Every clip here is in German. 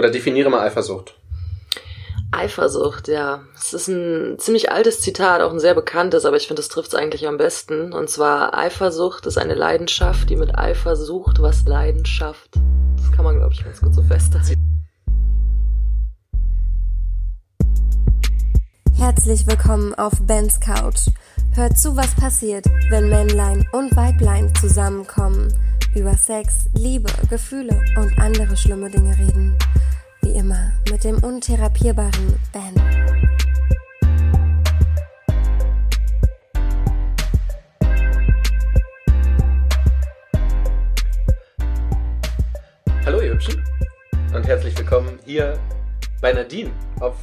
Oder definiere mal Eifersucht. Eifersucht, ja. Es ist ein ziemlich altes Zitat, auch ein sehr bekanntes, aber ich finde, es trifft es eigentlich am besten. Und zwar, Eifersucht ist eine Leidenschaft, die mit Eifer sucht, was Leidenschaft. Das kann man, glaube ich, ganz gut so festhalten. Herzlich willkommen auf Bens Couch. Hört zu, was passiert, wenn Männlein und Weiblein zusammenkommen, über Sex, Liebe, Gefühle und andere schlimme Dinge reden. Wie immer mit dem untherapierbaren Ben. Hallo ihr Hübschen und herzlich willkommen hier bei Nadine auf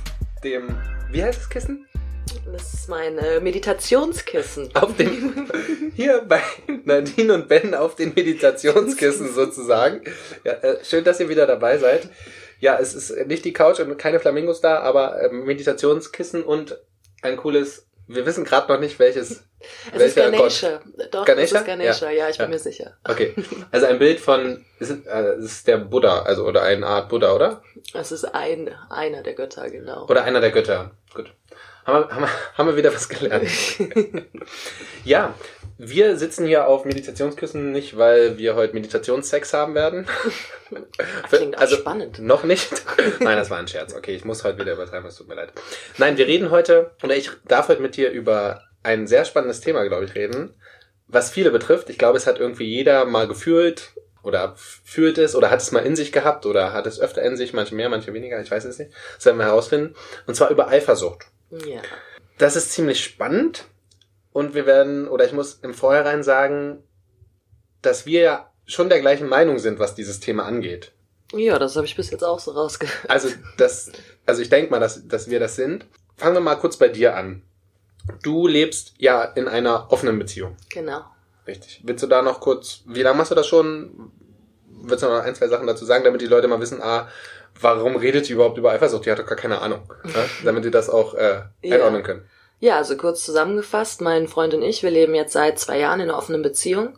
dem, wie heißt das Kissen? Das ist mein äh, Meditationskissen. Auf dem, hier bei Nadine und Ben auf den Meditationskissen sozusagen. Ja, äh, schön, dass ihr wieder dabei seid. Ja, es ist nicht die Couch und keine Flamingos da, aber äh, Meditationskissen und ein cooles, wir wissen gerade noch nicht welches. Es ist Ganesha. Gott. Doch, Ganesha? es ist Ganesha, ja, Ja. ich bin Ja. mir sicher. Okay, also ein Bild von, ist, es- äh, es ist der Buddha, also oder eine Art Buddha, oder? Es ist ein, einer der Götter, genau. Oder einer der Götter. Gut. Haben wir, haben wir, haben wir wieder was gelernt. ja, wir sitzen hier auf Meditationskissen nicht, weil wir heute Meditationssex haben werden. Klingt auch also spannend. noch nicht. Nein, das war ein Scherz. Okay, ich muss heute wieder übertreiben, es tut mir leid. Nein, wir reden heute, oder ich darf heute mit dir über ein sehr spannendes Thema, glaube ich, reden, was viele betrifft. Ich glaube, es hat irgendwie jeder mal gefühlt oder fühlt es oder hat es mal in sich gehabt oder hat es öfter in sich, manche mehr, manche weniger, ich weiß es nicht. Das werden wir herausfinden. Und zwar über Eifersucht. Ja. Das ist ziemlich spannend und wir werden, oder ich muss im Vorhinein sagen, dass wir ja schon der gleichen Meinung sind, was dieses Thema angeht. Ja, das habe ich bis jetzt auch so rausge... Also das, also ich denke mal, dass, dass wir das sind. Fangen wir mal kurz bei dir an. Du lebst ja in einer offenen Beziehung, Genau. richtig? Willst du da noch kurz, wie lange machst du das schon? Willst du noch ein, zwei Sachen dazu sagen, damit die Leute mal wissen, ah, warum redet die überhaupt über Eifersucht? Die hat doch gar keine Ahnung. Ja? Damit die das auch äh, Ja. einordnen können. Ja, also kurz zusammengefasst, mein Freund und ich, wir leben jetzt seit zwei Jahren in einer offenen Beziehung.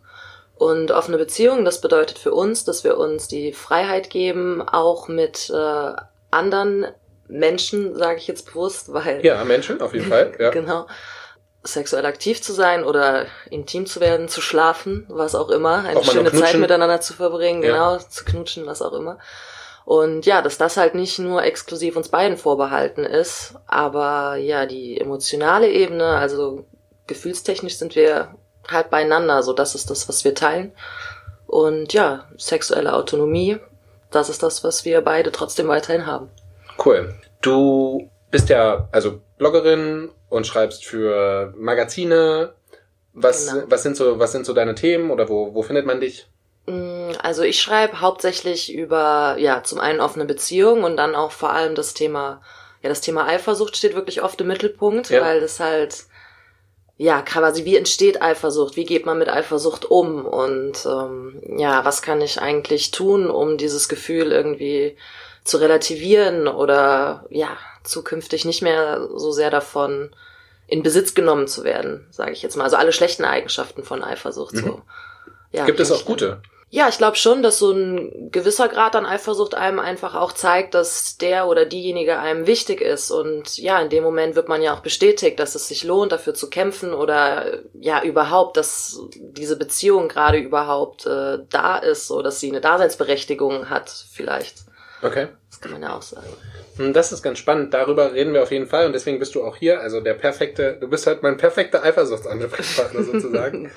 Und offene Beziehung, das bedeutet für uns, dass wir uns die Freiheit geben, auch mit äh, anderen Menschen, sage ich jetzt bewusst, weil Ja, Menschen, auf jeden Fall. Ja. genau sexuell aktiv zu sein oder intim zu werden, zu schlafen, was auch immer, eine Auch schöne. Zeit miteinander zu verbringen, Ja. genau, zu knutschen, was auch immer. Und ja, dass das halt nicht nur exklusiv uns beiden vorbehalten ist, aber ja, die emotionale Ebene, also gefühlstechnisch sind wir halt beieinander, so das ist das, was wir teilen. Und ja, sexuelle Autonomie, das ist das, was wir beide trotzdem weiterhin haben. Cool. Du bist ja also Bloggerin und schreibst für Magazine. Was, Genau. was sind so, was sind so deine Themen oder wo, wo findet man dich? Mm, Also ich schreibe hauptsächlich über, ja, zum einen offene Beziehungen und dann auch vor allem das Thema, ja, das Thema Eifersucht steht wirklich oft im Mittelpunkt, Ja. weil das halt, ja, quasi, wie entsteht Eifersucht? Wie geht man mit Eifersucht um? Und ähm, ja, was kann ich eigentlich tun, um dieses Gefühl irgendwie zu relativieren oder ja, zukünftig nicht mehr so sehr davon in Besitz genommen zu werden, sage ich jetzt mal. Also alle schlechten Eigenschaften von Eifersucht so. Ja, Gibt es auch ich gute? ja, ich glaube schon, dass so ein gewisser Grad an Eifersucht einem einfach auch zeigt, dass der oder diejenige einem wichtig ist. Und ja, in dem Moment wird man ja auch bestätigt, dass es sich lohnt, dafür zu kämpfen oder ja überhaupt, dass diese Beziehung gerade überhaupt äh, da ist, so dass sie eine Daseinsberechtigung hat, vielleicht. Okay. Das kann man ja auch sagen. Hm, Das ist ganz spannend. Darüber reden wir auf jeden Fall und deswegen bist du auch hier. Also der perfekte, du bist halt mein perfekter Eifersuchtsansprechpartner sozusagen.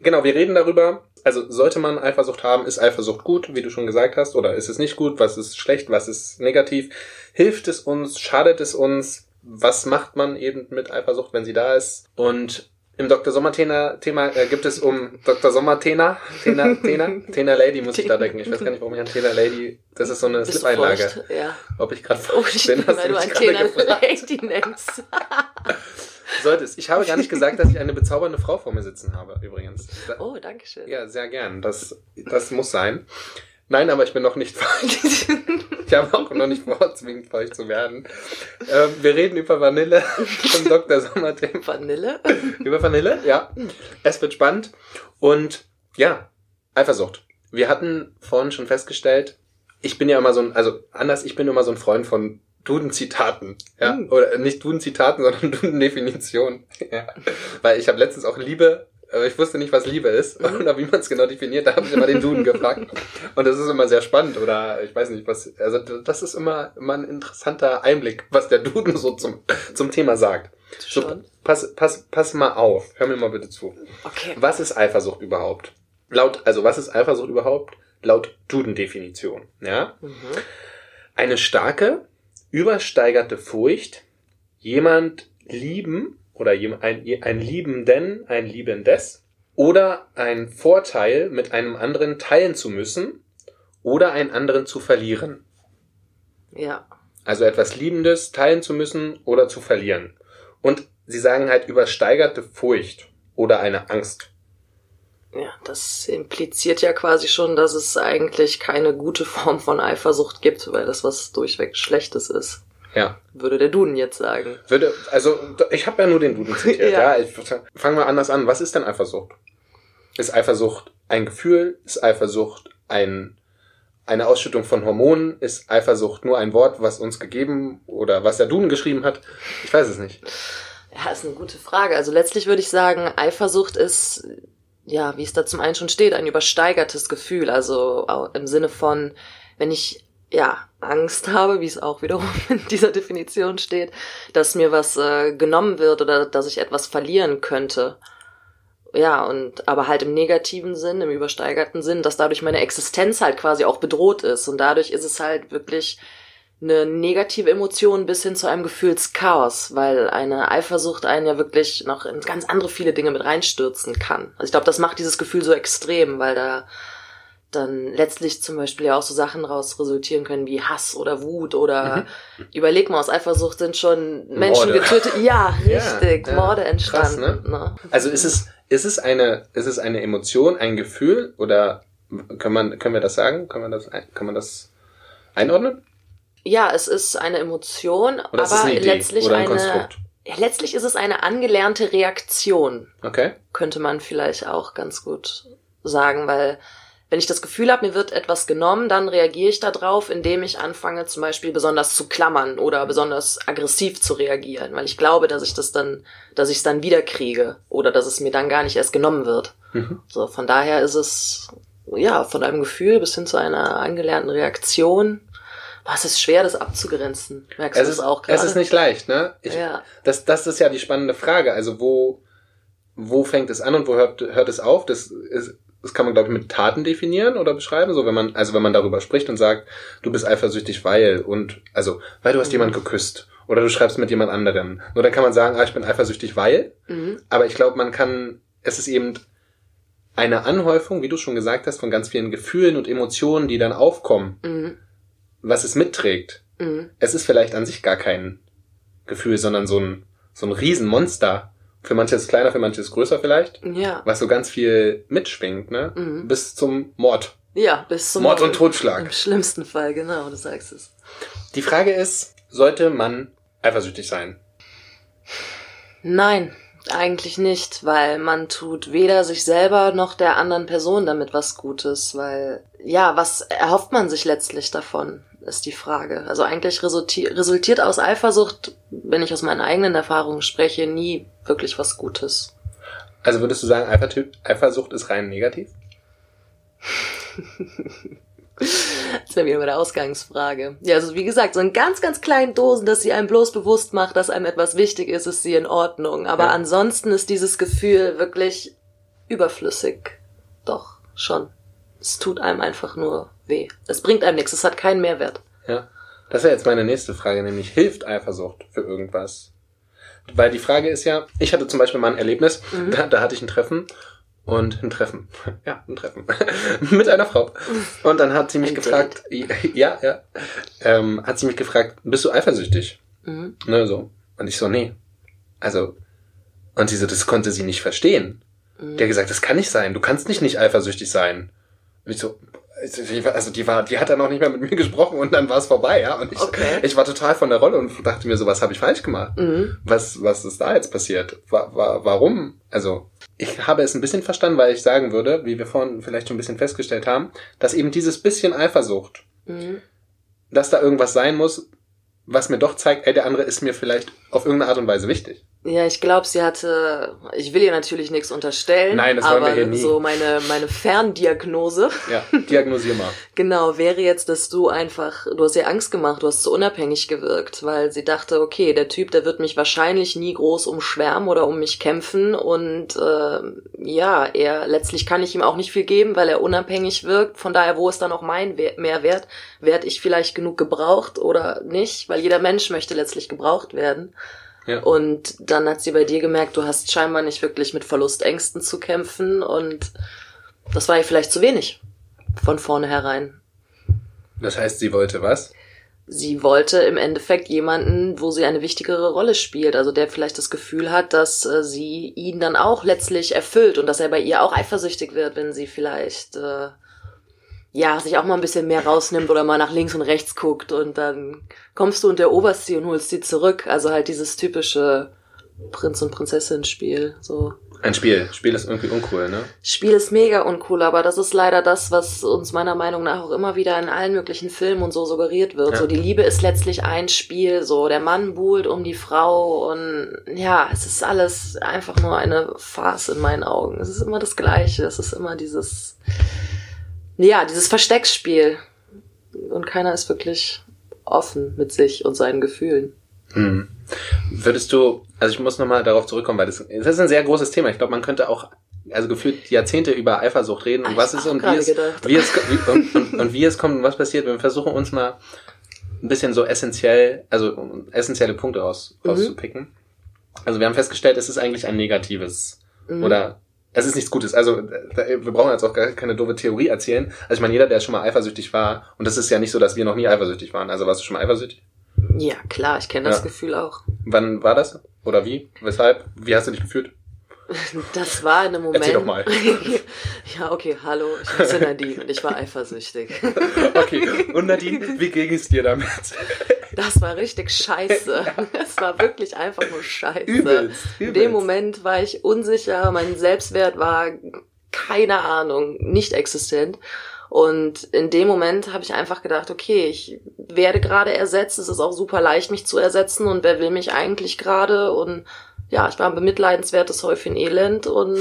genau, wir reden darüber. Also sollte man Eifersucht haben, ist Eifersucht gut, wie du schon gesagt hast, oder ist es nicht gut? Was ist schlecht? Was ist negativ? Hilft es uns? Schadet es uns? Was macht man eben mit Eifersucht, wenn sie da ist? Und im Dr. Sommer-Thema Thema, äh, gibt es um Dr. Sommer-Tena, Tena, Tena, Tena Lady muss ich da denken. Ich weiß gar nicht, warum ich an Tena Lady, das ist so eine Slip-Einlage. Ja. Ob ich gerade Oh, feucht bin, stimmt, weil du Thema gefragt. Lady nennst. Sollte es. Ich habe gar nicht gesagt, dass ich eine bezaubernde Frau vor mir sitzen habe, übrigens. Da, Oh, danke schön. Ja, sehr gern. Das, das muss sein. Nein, aber ich bin noch nicht feucht. Ich habe auch noch nicht vor, zwingend feucht zu werden. Ähm, wir reden über Vanille vom Dr. Sommerthema. Vanille? Über Vanille, ja. Es wird spannend. Und ja, Eifersucht. Wir hatten vorhin schon festgestellt, ich bin ja immer so ein, also anders, ich bin immer so ein Freund von Duden-Zitaten, ja, Mhm. oder nicht Duden-Zitaten, sondern Duden-Definitionen, ja, weil ich habe letztens auch Liebe, äh, ich wusste nicht, was Liebe ist Mhm. oder wie man es genau definiert, da habe ich immer den Duden gefragt und das ist immer sehr spannend oder ich weiß nicht, was, also das ist immer, immer ein interessanter Einblick, was der Duden so zum, zum Thema sagt. So, Schon. pass, pass, pass mal auf, hör mir mal bitte zu. Okay. Was ist Eifersucht überhaupt? Laut, also was ist Eifersucht überhaupt? Laut Duden-Definition, ja? Mhm. Eine starke, übersteigerte Furcht, jemand lieben oder ein, ein Liebenden, ein Liebendes oder ein Vorteil mit einem anderen teilen zu müssen oder einen anderen zu verlieren. Ja. Also etwas Liebendes teilen zu müssen oder zu verlieren. Und sie sagen halt übersteigerte Furcht oder eine Angst. Ja, das impliziert ja quasi schon, dass es eigentlich keine gute Form von Eifersucht gibt, weil das was durchweg Schlechtes ist. Ja. Würde der Duden jetzt sagen. Würde, also ich habe ja nur den Duden zitiert, ja. Ja. Ich fange mal anders an. Was ist denn Eifersucht? Ist Eifersucht ein Gefühl? Ist Eifersucht ein eine Ausschüttung von Hormonen? Ist Eifersucht nur ein Wort, was uns gegeben oder was der Duden geschrieben hat? Ich weiß es nicht. Ja, ist eine gute Frage. Also letztlich würde ich sagen, Eifersucht ist, ja, wie es da zum einen schon steht, ein übersteigertes Gefühl. Also im Sinne von, wenn ich, ja, Angst habe, wie es auch wiederum in dieser Definition steht, dass mir was äh, genommen wird oder dass ich etwas verlieren könnte. Ja, und aber halt im negativen Sinn, im übersteigerten Sinn, dass dadurch meine Existenz halt quasi auch bedroht ist. Und dadurch ist es halt wirklich eine negative Emotion bis hin zu einem Gefühlschaos, weil eine Eifersucht einen ja wirklich noch in ganz andere viele Dinge mit reinstürzen kann. Also ich glaube, das macht dieses Gefühl so extrem, weil da dann letztlich zum Beispiel ja auch so Sachen raus resultieren können wie Hass oder Wut oder überleg mal, aus Eifersucht sind schon Menschen Morde. getötet. Ja, Ja, richtig, ja. Morde Krass, entstanden. ne? Also ist es, ist es eine, ist es eine Emotion, ein Gefühl oder kann man, können wir das sagen? Kann man das, kann man das einordnen? Ja, es ist eine Emotion, Oder aber eine letztlich ein eine, Konstrukt? ja, letztlich ist es eine angelernte Reaktion. Okay. könnte man vielleicht auch ganz gut sagen, weil wenn ich das Gefühl habe, mir wird etwas genommen, dann reagiere ich darauf, indem ich anfange, zum Beispiel besonders zu klammern oder besonders aggressiv zu reagieren, weil ich glaube, dass ich das dann, dass ich es dann wieder kriege oder dass es mir dann gar nicht erst genommen wird. Mhm. So, von daher ist es ja von einem Gefühl bis hin zu einer angelernten Reaktion. Boah, es ist schwer, das abzugrenzen. Merkst Es du ist, das auch gerade? es ist nicht leicht, ne? Ich, Ja. das, das ist ja die spannende Frage. Also wo, wo fängt es an und wo hört, hört es auf? Das ist, das kann man, glaube ich, mit Taten definieren oder beschreiben. So, wenn man, also wenn man darüber spricht und sagt, du bist eifersüchtig, weil und also, weil du hast Mhm. jemand geküsst oder du schreibst mit jemand anderem. Nur dann kann man sagen, ah, ich bin eifersüchtig, weil. Mhm. Aber ich glaube, man kann, es ist eben eine Anhäufung, wie du schon gesagt hast, von ganz vielen Gefühlen und Emotionen, die dann aufkommen, Mhm. was es mitträgt. Mhm. Es ist vielleicht an sich gar kein Gefühl, sondern so ein, so ein Riesenmonster. Für manche ist kleiner, für manche ist größer vielleicht, Ja. was so ganz viel mitschwingt, ne? Mhm. Bis zum Mord. Ja, bis zum Mord und Totschlag. Im schlimmsten Fall, genau, du sagst es. Die Frage ist, sollte man eifersüchtig sein? Nein, eigentlich nicht, weil man tut weder sich selber noch der anderen Person damit was Gutes, weil, ja, was erhofft man sich letztlich davon, ist die Frage. Also eigentlich resulti resultiert aus Eifersucht, wenn ich aus meinen eigenen Erfahrungen spreche, nie wirklich was Gutes. Also würdest du sagen, Eifersucht ist rein negativ? Das wäre wieder bei der Ausgangsfrage. Ja, also wie gesagt, so in ganz, ganz kleinen Dosen, dass sie einem bloß bewusst macht, dass einem etwas wichtig ist, ist sie in Ordnung. Aber Ja. ansonsten ist dieses Gefühl wirklich überflüssig. Doch, schon. Es tut einem einfach nur weh. Es bringt einem nichts, es hat keinen Mehrwert. Ja. Das wäre jetzt meine nächste Frage, nämlich hilft Eifersucht für irgendwas? Weil die Frage ist ja, ich hatte zum Beispiel mal ein Erlebnis, Mhm. da, da hatte ich ein Treffen und ein Treffen, ja, ein Treffen mit einer Frau. Und dann hat sie mich Ein gefragt, ja, ja, ähm, hat sie mich gefragt, bist du eifersüchtig? Mhm. Ne, so. Und ich so, nee. Also, und sie so, das konnte sie nicht verstehen. Mhm. Der hat gesagt, das kann nicht sein, du kannst nicht nicht eifersüchtig sein. Und ich so, war- also die war, die hat dann auch nicht mehr mit mir gesprochen und dann war es vorbei, ja. Und ich, Okay. ich war total von der Rolle und dachte mir so, was habe ich falsch gemacht? Mhm. Was, was ist da jetzt passiert? Wa wa warum? Also, ich habe es ein bisschen verstanden, weil ich sagen würde, wie wir vorhin vielleicht schon ein bisschen festgestellt haben, dass eben dieses bisschen Eifersucht Mhm. dass da irgendwas sein muss, was mir doch zeigt, ey, der andere ist mir vielleicht auf irgendeine Art und Weise wichtig. Ja, ich glaube, sie hatte, ich will ihr natürlich nichts unterstellen, Nein, das aber wir hier nie. so meine, meine Ferndiagnose, Ja, diagnosier mal. genau, wäre jetzt, dass du einfach, du hast ihr Angst gemacht, du hast zu unabhängig gewirkt, weil sie dachte, okay, der Typ, der wird mich wahrscheinlich nie groß umschwärmen oder um mich kämpfen und äh, ja, er, letztlich kann ich ihm auch nicht viel geben, weil er unabhängig wirkt, von daher, wo ist dann auch mein We- Mehrwert? Werd ich vielleicht genug gebraucht oder nicht? Weil jeder Mensch möchte letztlich gebraucht werden. Ja. Und dann hat sie bei dir gemerkt, du hast scheinbar nicht wirklich mit Verlustängsten zu kämpfen und das war ihr vielleicht zu wenig von vornherein. Das heißt, sie wollte was? Sie wollte im Endeffekt jemanden, wo sie eine wichtigere Rolle spielt, also der vielleicht das Gefühl hat, dass äh, sie ihn dann auch letztlich erfüllt und dass er bei ihr auch eifersüchtig wird, wenn sie vielleicht äh, ja sich auch mal ein bisschen mehr rausnimmt oder mal nach links und rechts guckt und dann kommst du und eroberst sie und holst sie zurück. Also halt dieses typische Prinz und Prinzessin Spiel so. Ein Spiel. Spiel ist irgendwie uncool, ne? Spiel ist mega uncool, aber das ist leider das, was uns meiner Meinung nach auch immer wieder in allen möglichen Filmen und so suggeriert wird. Ja. So, die Liebe ist letztlich ein Spiel, so, der Mann buhlt um die Frau und ja, es ist alles einfach nur eine Farce in meinen Augen. Es ist immer das Gleiche, es ist immer dieses, ja, dieses Verstecksspiel. Und keiner ist wirklich offen mit sich und seinen Gefühlen. Hm. Würdest du, also ich muss nochmal darauf zurückkommen, weil das, das ist ein sehr großes Thema. Ich glaube, man könnte auch, also gefühlt Jahrzehnte über Eifersucht reden und Ah, was ist und wie es, wie es, wie, und, und, und wie es kommt und was passiert. Wir versuchen uns mal ein bisschen so essentiell, also essentielle Punkte raus, Mhm. rauszupicken. Also wir haben festgestellt, es ist eigentlich ein negatives Mhm. oder es ist nichts Gutes. Also wir brauchen jetzt auch gar keine doofe Theorie erzählen. Also ich meine, jeder, der schon mal eifersüchtig war, und das ist ja nicht so, dass wir noch nie eifersüchtig waren. Also warst du schon mal eifersüchtig? Ja, klar, ich kenne das Ja. Gefühl auch. Wann war das? Oder wie? Weshalb? Wie hast du dich gefühlt? Das war in einem Moment. Erzähl doch mal. ja, okay, hallo, ich heiße Nadine und ich war eifersüchtig. Okay. Und Nadine, wie ging es dir damit? Das war richtig scheiße. Es war wirklich einfach nur scheiße. Übelst, In übelst. dem Moment war ich unsicher, mein Selbstwert war keine Ahnung, nicht existent. Und in dem Moment habe ich einfach gedacht, okay, ich werde gerade ersetzt, es ist auch super leicht, mich zu ersetzen und wer will mich eigentlich gerade? Und ja, ich war ein bemitleidenswertes Häufchen Elend und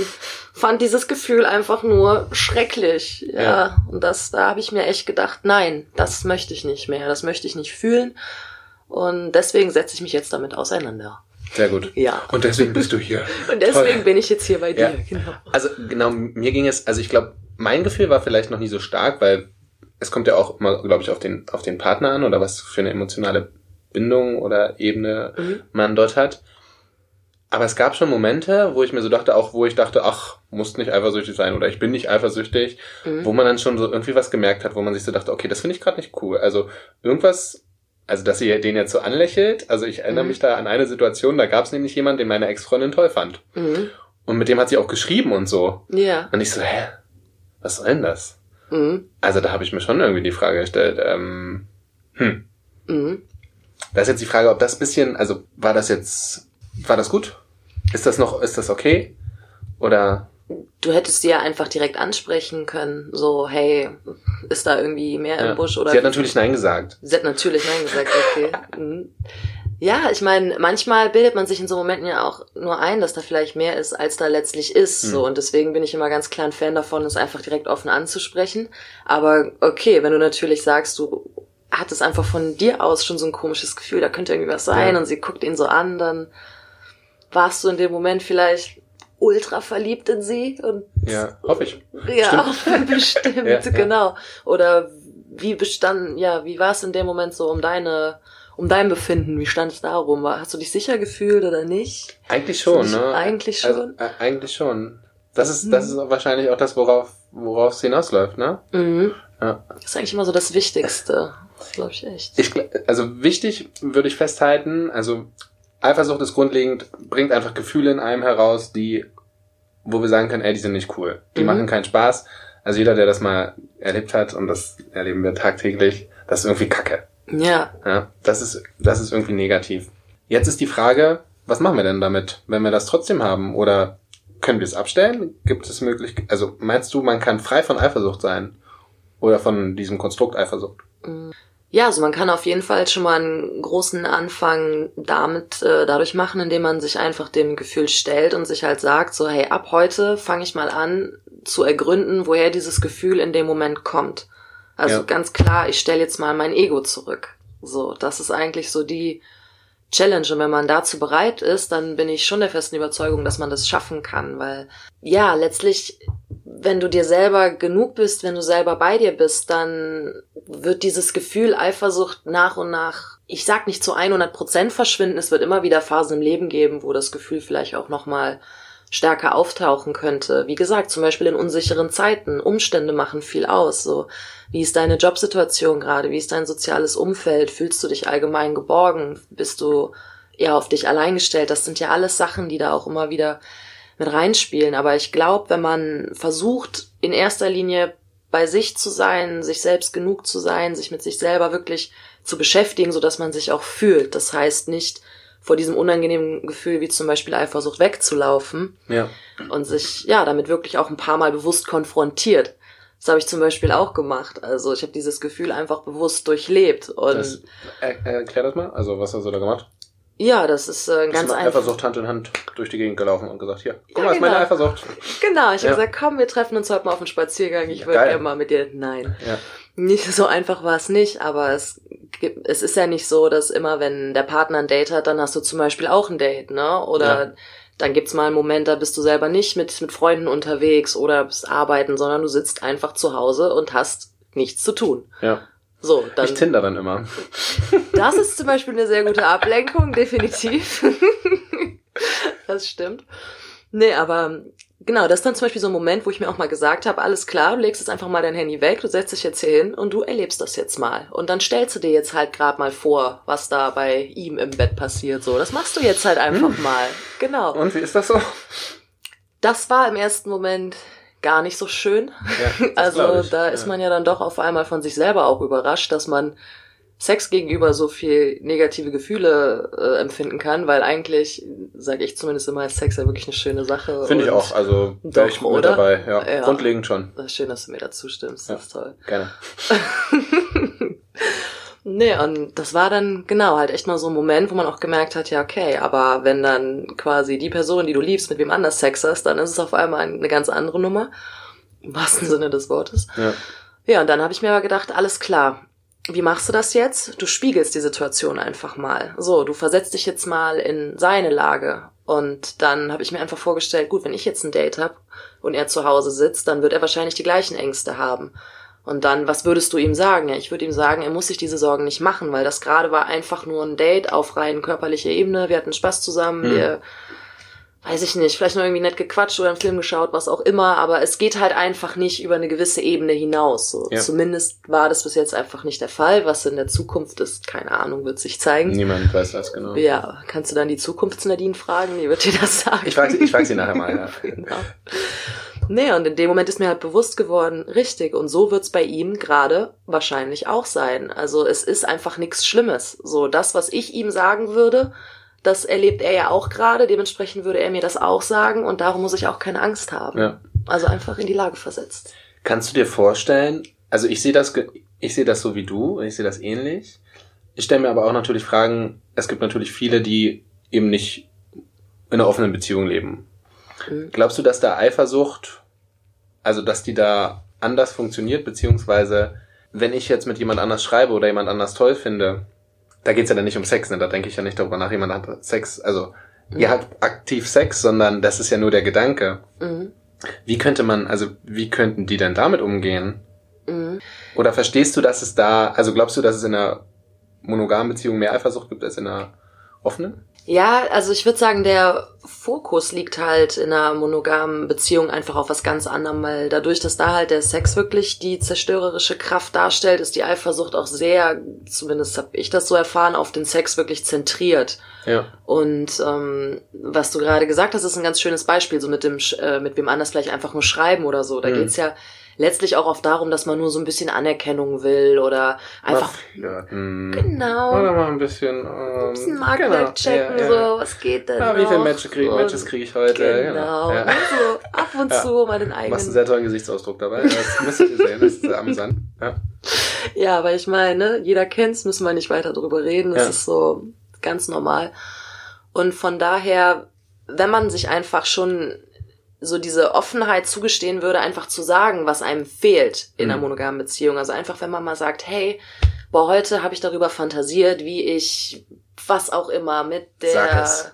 fand dieses Gefühl einfach nur schrecklich. Ja, Ja. und das, da habe ich mir echt gedacht, nein, das möchte ich nicht mehr, das möchte ich nicht fühlen. Und deswegen setze ich mich jetzt damit auseinander. Sehr gut. Ja. Und deswegen bist du hier. Und deswegen Toll. bin ich jetzt hier bei dir, Ja. genau. Also genau, mir ging es, also ich glaube, mein Gefühl war vielleicht noch nie so stark, weil es kommt ja auch immer, glaube ich, auf den, auf den Partner an oder was für eine emotionale Bindung oder Ebene Mhm. man dort hat. Aber es gab schon Momente, wo ich mir so dachte, auch wo ich dachte, ach, muss nicht eifersüchtig sein oder ich bin nicht eifersüchtig, Mhm. wo man dann schon so irgendwie was gemerkt hat, wo man sich so dachte, okay, das finde ich gerade nicht cool. Also irgendwas, also dass sie den jetzt so anlächelt, also ich erinnere Mhm. mich da an eine Situation, da gab es nämlich jemanden, den meine Ex-Freundin toll fand. Mhm. Und mit dem hat sie auch geschrieben und so. Ja. Und ich so, hä? Was soll denn das? Mhm. Also da habe ich mir schon irgendwie die Frage gestellt, ähm, hm. Mhm. Da ist jetzt die Frage, ob das bisschen, also war das jetzt, war das gut? Ist das noch, ist das okay? Oder, Du hättest sie ja einfach direkt ansprechen können, so, hey, ist da irgendwie mehr ja. im Busch oder Sie hat natürlich Nein gesagt. Sie hat natürlich Nein gesagt, okay. Mhm. Ja, ich meine, manchmal bildet man sich in so Momenten ja auch nur ein, dass da vielleicht mehr ist, als da letztlich ist. Mhm. So und deswegen bin ich immer ganz klar ein Fan davon, es einfach direkt offen anzusprechen. Aber okay, wenn du natürlich sagst, du hattest einfach von dir aus schon so ein komisches Gefühl, da könnte irgendwie was sein Ja. und sie guckt ihn so an, dann warst du in dem Moment vielleicht ultra verliebt in sie und Ja, hoffe ich. ja, bestimmt, Ja, ja. genau. Oder wie bestand, ja, wie war es in dem Moment so um deine, um dein Befinden? Wie stand es darum? Hast du dich sicher gefühlt oder nicht? Eigentlich schon, ne? eigentlich Also, schon. äh, eigentlich schon. Das ist, das ist wahrscheinlich auch das, worauf, worauf es hinausläuft, ne? Mhm. Ja. Das ist eigentlich immer so das Wichtigste. Das glaube ich echt. Ich, also wichtig würde ich festhalten, also Eifersucht ist grundlegend, bringt einfach Gefühle in einem heraus, die, wo wir sagen können, ey, die sind nicht cool. Die Mhm. machen keinen Spaß. Also jeder, der das mal erlebt hat, und das erleben wir tagtäglich, das ist irgendwie Kacke. Ja. Ja, das ist, das ist irgendwie negativ. Jetzt ist die Frage, was machen wir denn damit, wenn wir das trotzdem haben? Oder können wir es abstellen? Gibt es möglich, also meinst du, man kann frei von Eifersucht sein? Oder von diesem Konstrukt Eifersucht? Ja, also man kann auf jeden Fall schon mal einen großen Anfang damit äh, dadurch machen, indem man sich einfach dem Gefühl stellt und sich halt sagt, so hey, ab heute fange ich mal an zu ergründen, woher dieses Gefühl in dem Moment kommt. Also Ja. ganz klar, ich stelle jetzt mal mein Ego zurück. So, das ist eigentlich so die Challenge. Und wenn man dazu bereit ist, dann bin ich schon der festen Überzeugung, dass man das schaffen kann, weil ja, letztlich, wenn du dir selber genug bist, wenn du selber bei dir bist, dann wird dieses Gefühl Eifersucht nach und nach, ich sag nicht zu 100 Prozent verschwinden, es wird immer wieder Phasen im Leben geben, wo das Gefühl vielleicht auch nochmal stärker auftauchen könnte. Wie gesagt, zum Beispiel in unsicheren Zeiten. Umstände machen viel aus. So, wie ist deine Jobsituation gerade? Wie ist dein soziales Umfeld? Fühlst du dich allgemein geborgen? Bist du eher auf dich allein gestellt? Das sind ja alles Sachen, die da auch immer wieder mit reinspielen. Aber ich glaube, wenn man versucht, in erster Linie bei sich zu sein, sich selbst genug zu sein, sich mit sich selber wirklich zu beschäftigen, so dass man sich auch fühlt. Das heißt nicht, vor diesem unangenehmen Gefühl wie zum Beispiel Eifersucht wegzulaufen Ja. und sich ja damit wirklich auch ein paar Mal bewusst konfrontiert. Das habe ich zum Beispiel auch gemacht. Also ich habe dieses Gefühl einfach bewusst durchlebt und Das, er, erklär das mal. Also, was hast du da gemacht? ja, das ist äh, ganz einfach. Eifersucht Hand in Hand durch die Gegend gelaufen und gesagt, hier, guck Ja, mal, ist meine genau. Eifersucht. Genau, ich habe Ja. gesagt, komm, wir treffen uns heute mal auf einen Spaziergang. Ich Ja, würde gerne mal mit dir. Nein, Ja. nicht so einfach war es nicht, aber es es ist ja nicht so, dass immer, wenn der Partner ein Date hat, dann hast du zum Beispiel auch ein Date, ne? Oder Ja. dann gibt's mal einen Moment, da bist du selber nicht mit, mit Freunden unterwegs oder bist arbeiten, sondern du sitzt einfach zu Hause und hast nichts zu tun. Ja. So, dann, Ich Tinder dann immer. das ist zum Beispiel eine sehr gute Ablenkung, definitiv. das stimmt. Nee, aber genau, das ist dann zum Beispiel so ein Moment, wo ich mir auch mal gesagt habe, alles klar, du legst jetzt einfach mal dein Handy weg, du setzt dich jetzt hier hin und du erlebst das jetzt mal. Und dann stellst du dir jetzt halt gerade mal vor, was da bei ihm im Bett passiert. So, das machst du jetzt halt einfach mal. Genau. Und wie ist das so? Das war im ersten Moment gar nicht so schön. Ja, Also da ist man ja dann doch auf einmal von sich selber auch überrascht, dass man Sex gegenüber so viel negative Gefühle äh, empfinden kann, weil eigentlich, sage ich zumindest immer, ist Sex ja wirklich eine schöne Sache. Finde ich auch. Also, wäre ich oder? dabei. Ja. Ja. Grundlegend schon. Schön, dass du mir dazu stimmst, Ja. das ist toll. Gerne. Nee, und das war dann genau halt echt mal so ein Moment, wo man auch gemerkt hat, ja, okay, aber wenn dann quasi die Person, die du liebst, mit wem anders Sex hast, dann ist es auf einmal eine ganz andere Nummer. Im wahrsten Sinne des Wortes. Ja. Ja, und dann habe ich mir aber gedacht, alles klar. Wie machst du das jetzt? Du spiegelst die Situation einfach mal. So, du versetzt dich jetzt mal in seine Lage. Und dann habe ich mir einfach vorgestellt, gut, wenn ich jetzt ein Date habe und er zu Hause sitzt, dann wird er wahrscheinlich die gleichen Ängste haben. Und dann, was würdest du ihm sagen? Ja, ich würde ihm sagen, er muss sich diese Sorgen nicht machen, weil das gerade war einfach nur ein Date auf rein körperlicher Ebene. Wir hatten Spaß zusammen, Hm. wir, weiß ich nicht, vielleicht noch irgendwie nett gequatscht oder einen Film geschaut, was auch immer, aber es geht halt einfach nicht über eine gewisse Ebene hinaus. So. Ja. Zumindest war das bis jetzt einfach nicht der Fall. Was in der Zukunft ist, keine Ahnung, wird sich zeigen. Niemand weiß das genau. Ja, kannst du dann die Zukunftsnadine fragen? Die wird dir das sagen. Ich frage sie, ich frag sie nachher mal. Ja. Genau. Nee, und in dem Moment ist mir halt bewusst geworden, richtig, und so wird's bei ihm gerade wahrscheinlich auch sein. Also es ist einfach nichts Schlimmes. So, das, was ich ihm sagen würde, das erlebt er ja auch gerade, dementsprechend würde er mir das auch sagen und darum muss ich auch keine Angst haben. Ja. Also einfach in die Lage versetzt. Kannst du dir vorstellen, also ich sehe das, ich sehe das so wie du, ich sehe das ähnlich. Ich stelle mir aber auch natürlich Fragen, es gibt natürlich viele, die eben nicht in einer offenen Beziehung leben. Mhm. Glaubst du, dass da Eifersucht, also dass die da anders funktioniert, beziehungsweise wenn ich jetzt mit jemand anders schreibe oder jemand anders toll finde, da geht's ja dann nicht um Sex, ne? Da denke ich ja nicht darüber nach, jemand hat Sex, also ihr habt aktiv Sex, sondern das ist ja nur der Gedanke. Mhm. Wie könnte man, also wie könnten die denn damit umgehen? Mhm. Oder verstehst du, dass es da, also glaubst du, dass es in einer monogamen Beziehung mehr Eifersucht gibt als in einer offenen? Ja, also ich würde sagen, der Fokus liegt halt in einer monogamen Beziehung einfach auf was ganz anderem, weil dadurch, dass da halt der Sex wirklich die zerstörerische Kraft darstellt, ist die Eifersucht auch sehr, zumindest habe ich das so erfahren, auf den Sex wirklich zentriert. Ja. Und ähm, was du gerade gesagt hast, ist ein ganz schönes Beispiel, so mit dem, äh, mit wem anders vielleicht einfach nur schreiben oder so. Da Mhm. geht's ja letztlich auch oft darum, dass man nur so ein bisschen Anerkennung will oder einfach Ja. Hm. genau Oder mal ein bisschen, ähm, ein bisschen Marktwert checken, ja, ja. so, was geht denn Ah, wie viele? Matches kriege Matches krieg ich heute? Genau, Ja. so ab und Ja. zu mal den Du machst einen eigenen. sehr tollen Gesichtsausdruck dabei. Das müsstet ihr sehen, das ist sehr amüsant. Ja. ja, aber ich meine, jeder kennt's, müssen wir nicht weiter drüber reden. Das Ja. ist so ganz normal. Und von daher, wenn man sich einfach schon so diese Offenheit zugestehen würde, einfach zu sagen, was einem fehlt in einer Mhm. monogamen Beziehung. Also einfach, wenn man mal sagt, hey, boah, heute habe ich darüber fantasiert, wie ich was auch immer mit der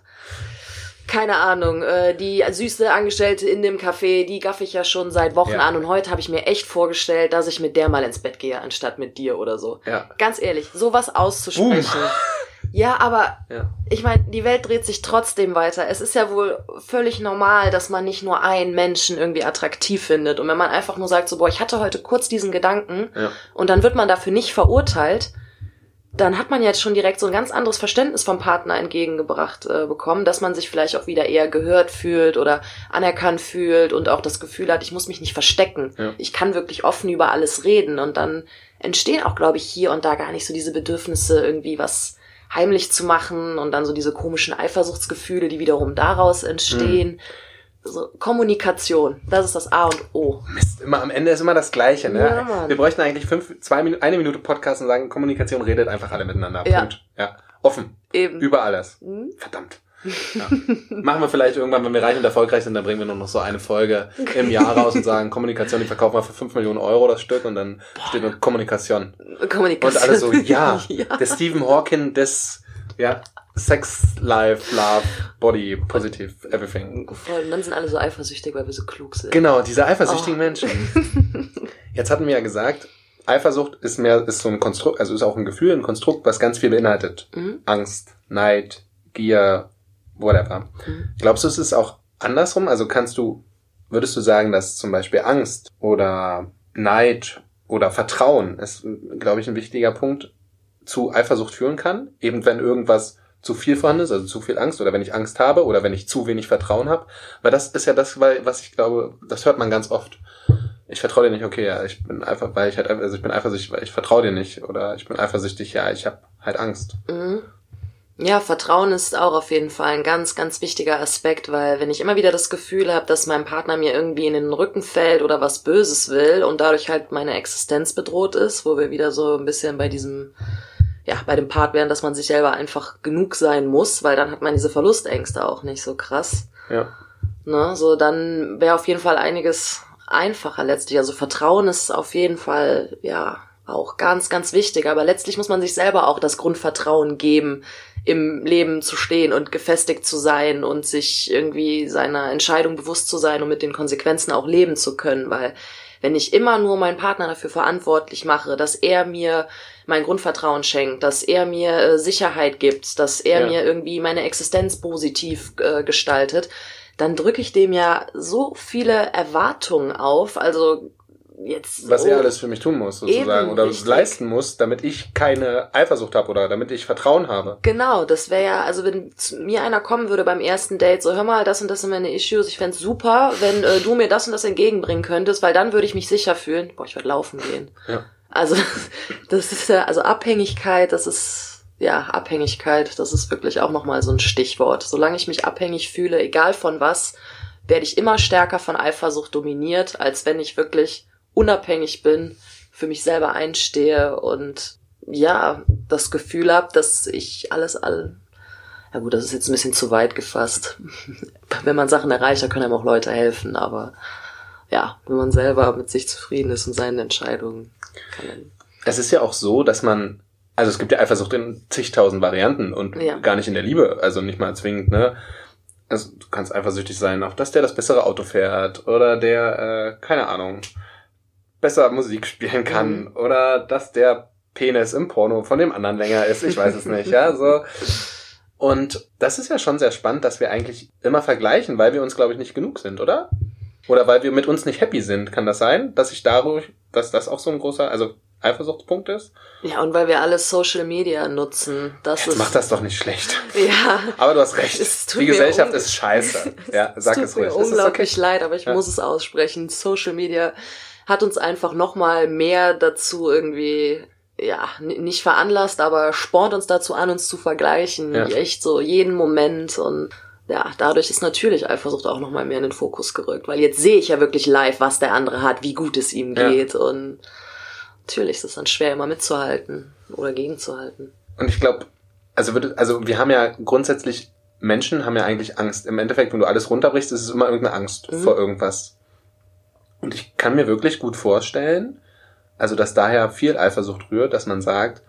keine Ahnung, äh, die süße Angestellte in dem Café, die gaff ich ja schon seit Wochen Ja. an und heute habe ich mir echt vorgestellt, dass ich mit der mal ins Bett gehe, anstatt mit dir oder so. Ja. Ganz ehrlich, sowas auszusprechen. Ja, aber Ja. ich meine, die Welt dreht sich trotzdem weiter. Es ist ja wohl völlig normal, dass man nicht nur einen Menschen irgendwie attraktiv findet. Und wenn man einfach nur sagt, so, boah, ich hatte heute kurz diesen Gedanken Ja. und dann wird man dafür nicht verurteilt, dann hat man jetzt schon direkt so ein ganz anderes Verständnis vom Partner entgegengebracht äh, bekommen, dass man sich vielleicht auch wieder eher gehört fühlt oder anerkannt fühlt und auch das Gefühl hat, ich muss mich nicht verstecken. Ja. Ich kann wirklich offen über alles reden und dann entstehen auch, glaube ich, hier und da gar nicht so diese Bedürfnisse, irgendwie was heimlich zu machen und dann so diese komischen Eifersuchtsgefühle, die wiederum daraus entstehen. So, Kommunikation, das ist das A und O. Mist, immer am Ende ist immer das Gleiche, ne? Ja. Wir bräuchten eigentlich fünf, zwei Minuten, eine Minute Podcast und sagen, Kommunikation redet einfach alle miteinander. Ja. Punkt. Ja. Offen. Eben. Über alles. Hm? Verdammt. Ja. Machen wir vielleicht irgendwann, wenn wir reich und erfolgreich sind, dann bringen wir nur noch so eine Folge im Jahr raus und sagen, Kommunikation, die verkaufen wir für 5 Millionen Euro das Stück und dann steht nur Kommunikation. Kommunikation. Und alle so, ja, ja. der Stephen Hawking des, ja, Sex, Life, Love, Body, Positive, Everything. Voll, und dann sind alle so eifersüchtig, weil wir so klug sind. Genau, diese eifersüchtigen Oh. Menschen. Jetzt hatten wir ja gesagt, Eifersucht ist mehr, ist so ein Konstrukt, also ist auch ein Gefühl, ein Konstrukt, was ganz viel beinhaltet. Mhm. Angst, Neid, Gier, whatever. Mhm. Glaubst du, es ist auch andersrum? Also kannst du, würdest du sagen, dass zum Beispiel Angst oder Neid oder Vertrauen ist, glaube ich, ein wichtiger Punkt zu Eifersucht führen kann? Eben wenn irgendwas zu viel vorhanden ist, also zu viel Angst oder wenn ich Angst habe oder wenn ich zu wenig Vertrauen habe. Weil das ist ja das, was ich glaube, das hört man ganz oft. Ich vertraue dir nicht, okay, ja, ich bin einfach, weil ich halt, also ich bin eifersüchtig, weil ich vertraue dir nicht oder ich bin eifersüchtig, ja, ich habe halt Angst. Mhm. Ja, Vertrauen ist auch auf jeden Fall ein ganz, ganz wichtiger Aspekt, weil wenn ich immer wieder das Gefühl habe, dass mein Partner mir irgendwie in den Rücken fällt oder was Böses will und dadurch halt meine Existenz bedroht ist, wo wir wieder so ein bisschen bei diesem, ja, bei dem Part wären, dass man sich selber einfach genug sein muss, weil dann hat man diese Verlustängste auch nicht so krass. Ja. Ne, so dann wäre auf jeden Fall einiges einfacher letztlich. Also Vertrauen ist auf jeden Fall, ja, auch ganz, ganz wichtig. Aber letztlich muss man sich selber auch das Grundvertrauen geben, im Leben zu stehen und gefestigt zu sein und sich irgendwie seiner Entscheidung bewusst zu sein und mit den Konsequenzen auch leben zu können, weil wenn ich immer nur meinen Partner dafür verantwortlich mache, dass er mir mein Grundvertrauen schenkt, dass er mir äh, Sicherheit gibt, dass er Ja. mir irgendwie meine Existenz positiv äh, gestaltet, dann drücke ich dem ja so viele Erwartungen auf. Also jetzt Was so, er alles für mich tun muss, sozusagen, oder richtig. leisten muss, damit ich keine Eifersucht habe oder damit ich Vertrauen habe. Genau, das wäre ja, also wenn mir einer kommen würde beim ersten Date, so hör mal, das und das sind meine Issues, ich fänd's super, wenn äh, du mir das und das entgegenbringen könntest, weil dann würde ich mich sicher fühlen. Boah, ich würde laufen gehen. Ja. Also das ist ja, also Abhängigkeit, das ist ja Abhängigkeit, das ist wirklich auch nochmal so ein Stichwort. Solange ich mich abhängig fühle, egal von was, werde ich immer stärker von Eifersucht dominiert, als wenn ich wirklich unabhängig bin, für mich selber einstehe und ja, das Gefühl habe, dass ich alles all. Ja gut, das ist jetzt ein bisschen zu weit gefasst. Wenn man Sachen erreicht, da können einem auch Leute helfen, aber ja, wenn man selber mit sich zufrieden ist und seinen Entscheidungen kann dann Es ist ja auch so, dass man, also es gibt ja Eifersucht in zigtausend Varianten und Ja. gar nicht in der Liebe, also nicht mal zwingend, ne? Also du kannst eifersüchtig sein, auf dass der das bessere Auto fährt oder der, äh, keine Ahnung, besser Musik spielen kann Mhm. oder dass der Penis im Porno von dem anderen länger ist, ich weiß es nicht, ja, so. Und das ist ja schon sehr spannend, dass wir eigentlich immer vergleichen, weil wir uns, glaube ich, nicht genug sind, oder? Oder weil wir mit uns nicht happy sind. Kann das sein, dass ich dadurch, dass das auch so ein großer, also Eifersuchtspunkt ist? Ja, und weil wir alle Social Media nutzen, das Jetzt ist mach das doch nicht schlecht. ja. Aber du hast recht. Die Gesellschaft ist scheiße. Ja, sag es es tut ruhig. mir unglaublich okay? leid, aber ich Ja. muss es aussprechen. Social Media hat uns einfach noch mal mehr dazu irgendwie ja, nicht veranlasst, aber spornt uns dazu an, uns zu vergleichen. Ja. Echt so jeden Moment und ja, dadurch ist natürlich Eifersucht auch noch mal mehr in den Fokus gerückt, weil jetzt sehe ich ja wirklich live, was der andere hat, wie gut es ihm Ja. geht und Natürlich ist es dann schwer, immer mitzuhalten oder gegenzuhalten. Und ich glaube, also, würde, also wir haben ja grundsätzlich, Menschen haben ja eigentlich Angst. Im Endeffekt, wenn du alles runterbrichst, ist es immer irgendeine Angst Mhm. vor irgendwas. Und ich kann mir wirklich gut vorstellen, also dass daher viel Eifersucht rührt, dass man sagt,